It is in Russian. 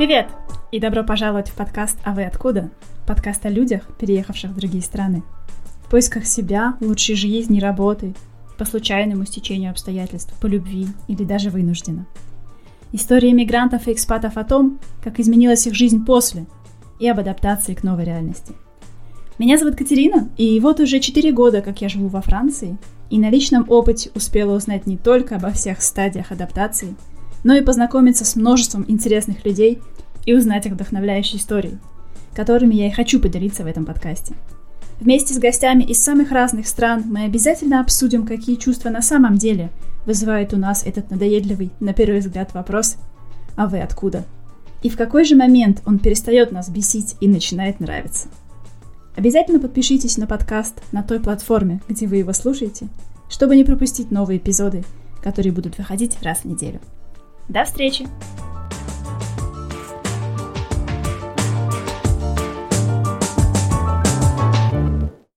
Привет! И добро пожаловать в подкаст «А вы откуда?» Подкаст о людях, переехавших в другие страны. В поисках себя, лучшей жизни, работы, по случайному стечению обстоятельств, по любви или даже вынужденно. Истории мигрантов и экспатов о том, как изменилась их жизнь после, и об адаптации к новой реальности. Меня зовут Катерина, и вот уже 4 года, как я живу во Франции, и на личном опыте успела узнать не только обо всех стадиях адаптации, но и познакомиться с множеством интересных людей и узнать их вдохновляющие истории, которыми я и хочу поделиться в этом подкасте. Вместе с гостями из самых разных стран мы обязательно обсудим, какие чувства на самом деле вызывает у нас этот надоедливый, на первый взгляд, вопрос «А вы откуда?». И в какой же момент он перестает нас бесить и начинает нравиться. Обязательно подпишитесь на подкаст на той платформе, где вы его слушаете, чтобы не пропустить новые эпизоды, которые будут выходить раз в неделю. До встречи!